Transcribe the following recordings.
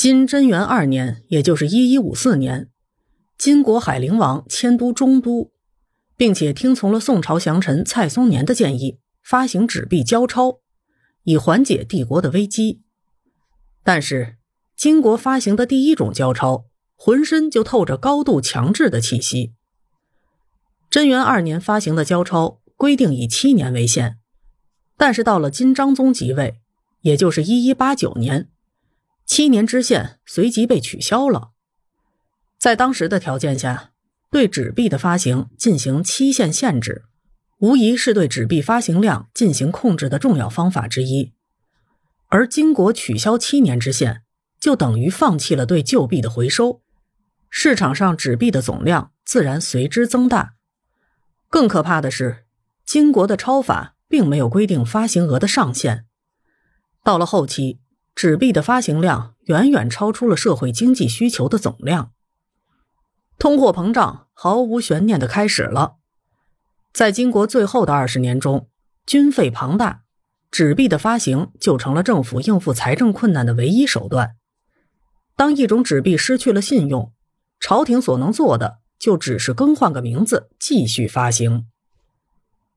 金贞元二年，也就是一一五四年，金国海陵王迁都中都，并且听从了宋朝降臣蔡松年的建议，发行纸币交钞，以缓解帝国的危机。但是，金国发行的第一种交钞，浑身就透着高度强制的气息。贞元二年发行的交钞规定以七年为限，但是到了金章宗即位，也就是一一八九年。七年之限随即被取消了。在当时的条件下，对纸币的发行进行期限限制，无疑是对纸币发行量进行控制的重要方法之一。而金国取消七年之限，就等于放弃了对旧币的回收，市场上纸币的总量自然随之增大。更可怕的是，金国的钞法并没有规定发行额的上限，到了后期。纸币的发行量远远超出了社会经济需求的总量，通货膨胀毫无悬念的开始了。在金国最后的二十年中，军费庞大，纸币的发行就成了政府应付财政困难的唯一手段。当一种纸币失去了信用，朝廷所能做的就只是更换个名字继续发行。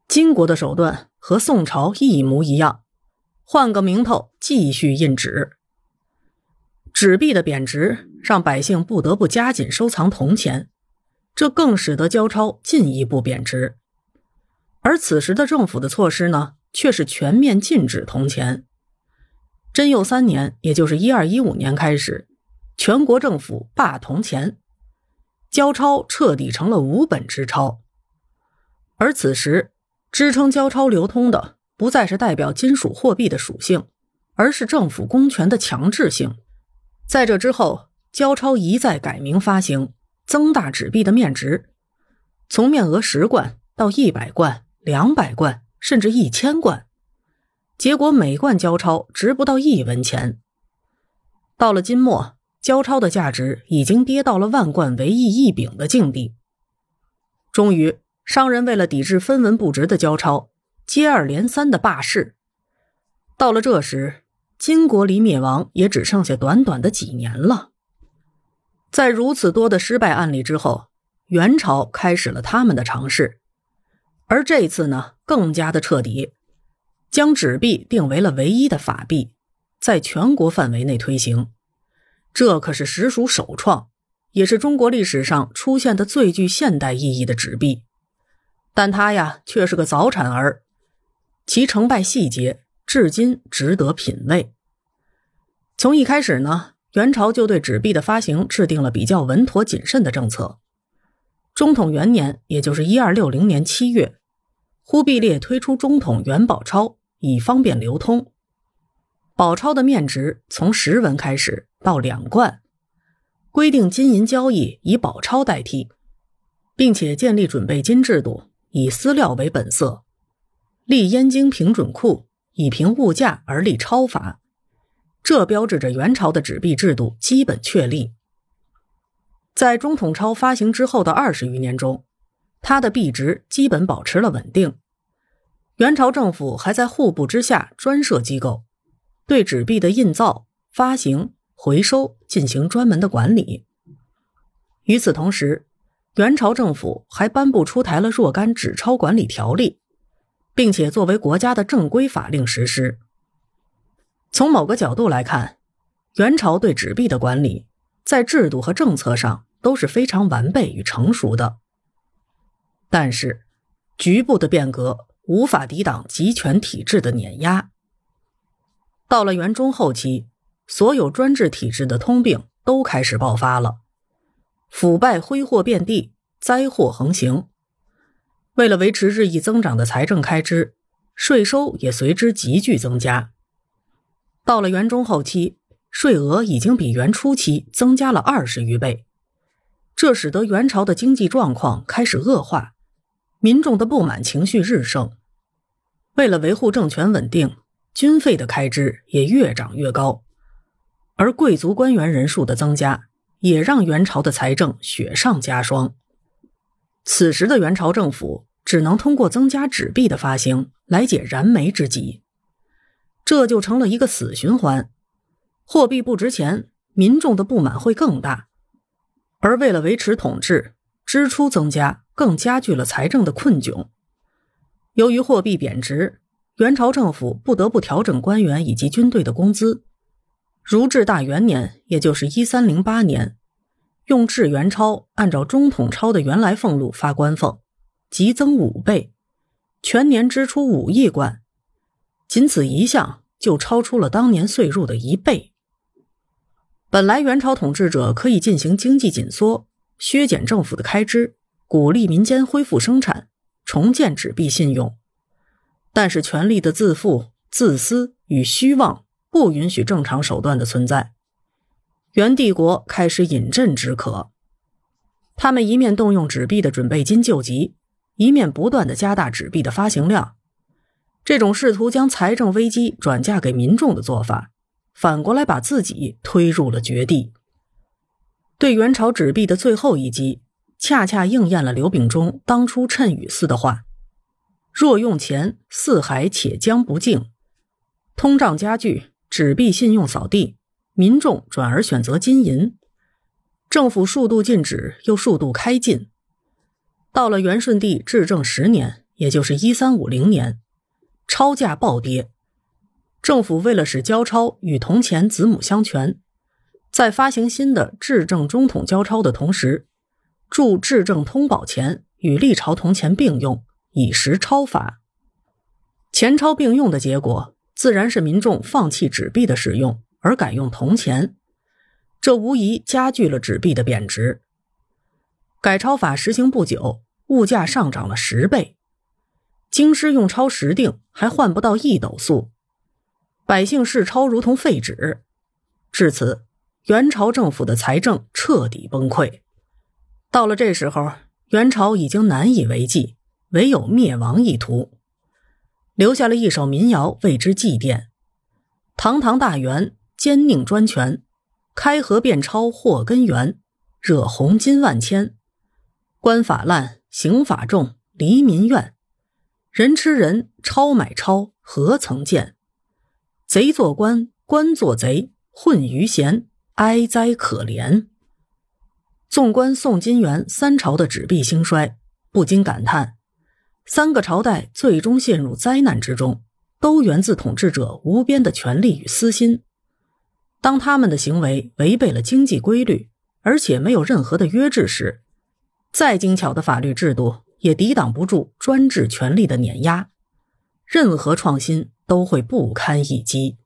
金国的手段和宋朝一模一样。换个名头，继续印纸。纸币的贬值让百姓不得不加紧收藏铜钱，这更使得交钞进一步贬值。而此时的政府的措施呢，却是全面禁止铜钱。贞佑三年，也就是一二一五年开始，全国政府罢铜钱，交钞彻底成了无本之钞。而此时，支撑交钞流通的。不再是代表金属货币的属性，而是政府公权的强制性。在这之后，交钞一再改名发行，增大纸币的面值，从面额十贯到一百贯、两百贯，甚至一千贯。结果每贯交钞值不到一文钱。到了金末，交钞的价值已经跌到了万贯为一一饼的境地。终于，商人为了抵制分文不值的交钞。接二连三的罢市，到了这时，金国离灭亡也只剩下短短的几年了。在如此多的失败案例之后，元朝开始了他们的尝试，而这次呢，更加的彻底，将纸币定为了唯一的法币，在全国范围内推行。这可是实属首创，也是中国历史上出现的最具现代意义的纸币。但它呀，却是个早产儿。其成败细节至今值得品味。从一开始呢，元朝就对纸币的发行制定了比较稳妥谨慎的政策。中统元年，也就是一二六零年七月，忽必烈推出中统元宝钞，以方便流通。宝钞的面值从十文开始到两贯，规定金银交易以宝钞代替，并且建立准备金制度，以私料为本色。立燕京平准库，以平物价而立钞法，这标志着元朝的纸币制度基本确立。在中统钞发行之后的二十余年中，它的币值基本保持了稳定。元朝政府还在户部之下专设机构，对纸币的印造、发行、回收进行专门的管理。与此同时，元朝政府还颁布出台了若干纸钞管理条例。并且作为国家的正规法令实施。从某个角度来看，元朝对纸币的管理，在制度和政策上都是非常完备与成熟的。但是，局部的变革无法抵挡集权体制的碾压。到了元中后期，所有专制体制的通病都开始爆发了，腐败挥霍遍地，灾祸横行。为了维持日益增长的财政开支，税收也随之急剧增加。到了元中后期，税额已经比元初期增加了二十余倍，这使得元朝的经济状况开始恶化，民众的不满情绪日盛。为了维护政权稳定，军费的开支也越涨越高，而贵族官员人数的增加，也让元朝的财政雪上加霜。此时的元朝政府只能通过增加纸币的发行来解燃眉之急，这就成了一个死循环：货币不值钱，民众的不满会更大。而为了维持统治，支出增加更加剧了财政的困窘。由于货币贬值，元朝政府不得不调整官员以及军队的工资。如至大元年，也就是一三零八年，用制元钞按照中统钞的原来俸禄发官俸，急增五倍，全年支出五亿贯，仅此一项就超出了当年岁入的一倍。本来元朝统治者可以进行经济紧缩，削减政府的开支，鼓励民间恢复生产，重建纸币信用，但是权力的自负、自私与虚妄。不允许正常手段的存在，元帝国开始饮鸩止渴。他们一面动用纸币的准备金救急，一面不断的加大纸币的发行量。这种试图将财政危机转嫁给民众的做法，反过来把自己推入了绝地。对元朝纸币的最后一击，恰恰应验了刘秉忠当初谶语似的话：“若用钱，四海且将不敬。”通胀加剧。纸币信用扫地，民众转而选择金银，政府数度禁止，又数度开禁。到了元顺帝至正十年，也就是一三五零年，钞价暴跌。政府为了使交钞与铜钱子母相权，在发行新的至正中统交钞的同时，铸至正通宝钱与历朝铜钱并用，以实钞法。钱钞并用的结果。自然是民众放弃纸币的使用，而改用铜钱，这无疑加剧了纸币的贬值。改钞法实行不久，物价上涨了十倍，京师用钞十锭还换不到一斗粟，百姓视钞如同废纸。至此，元朝政府的财政彻底崩溃。到了这时候，元朝已经难以为继，唯有灭亡一途。留下了一首民谣为之祭奠：堂堂大元，奸佞专权，开河变钞祸根源，惹红金万千。官法滥，刑法重，黎民怨。人吃人，钞买钞，何曾见？贼做官，官做贼，混于闲，哀哉可怜！纵观宋金元三朝的纸币兴衰，不禁感叹。三个朝代最终陷入灾难之中，都源自统治者无边的权力与私心。当他们的行为违背了经济规律，而且没有任何的约制时，再精巧的法律制度也抵挡不住专制权力的碾压，任何创新都会不堪一击。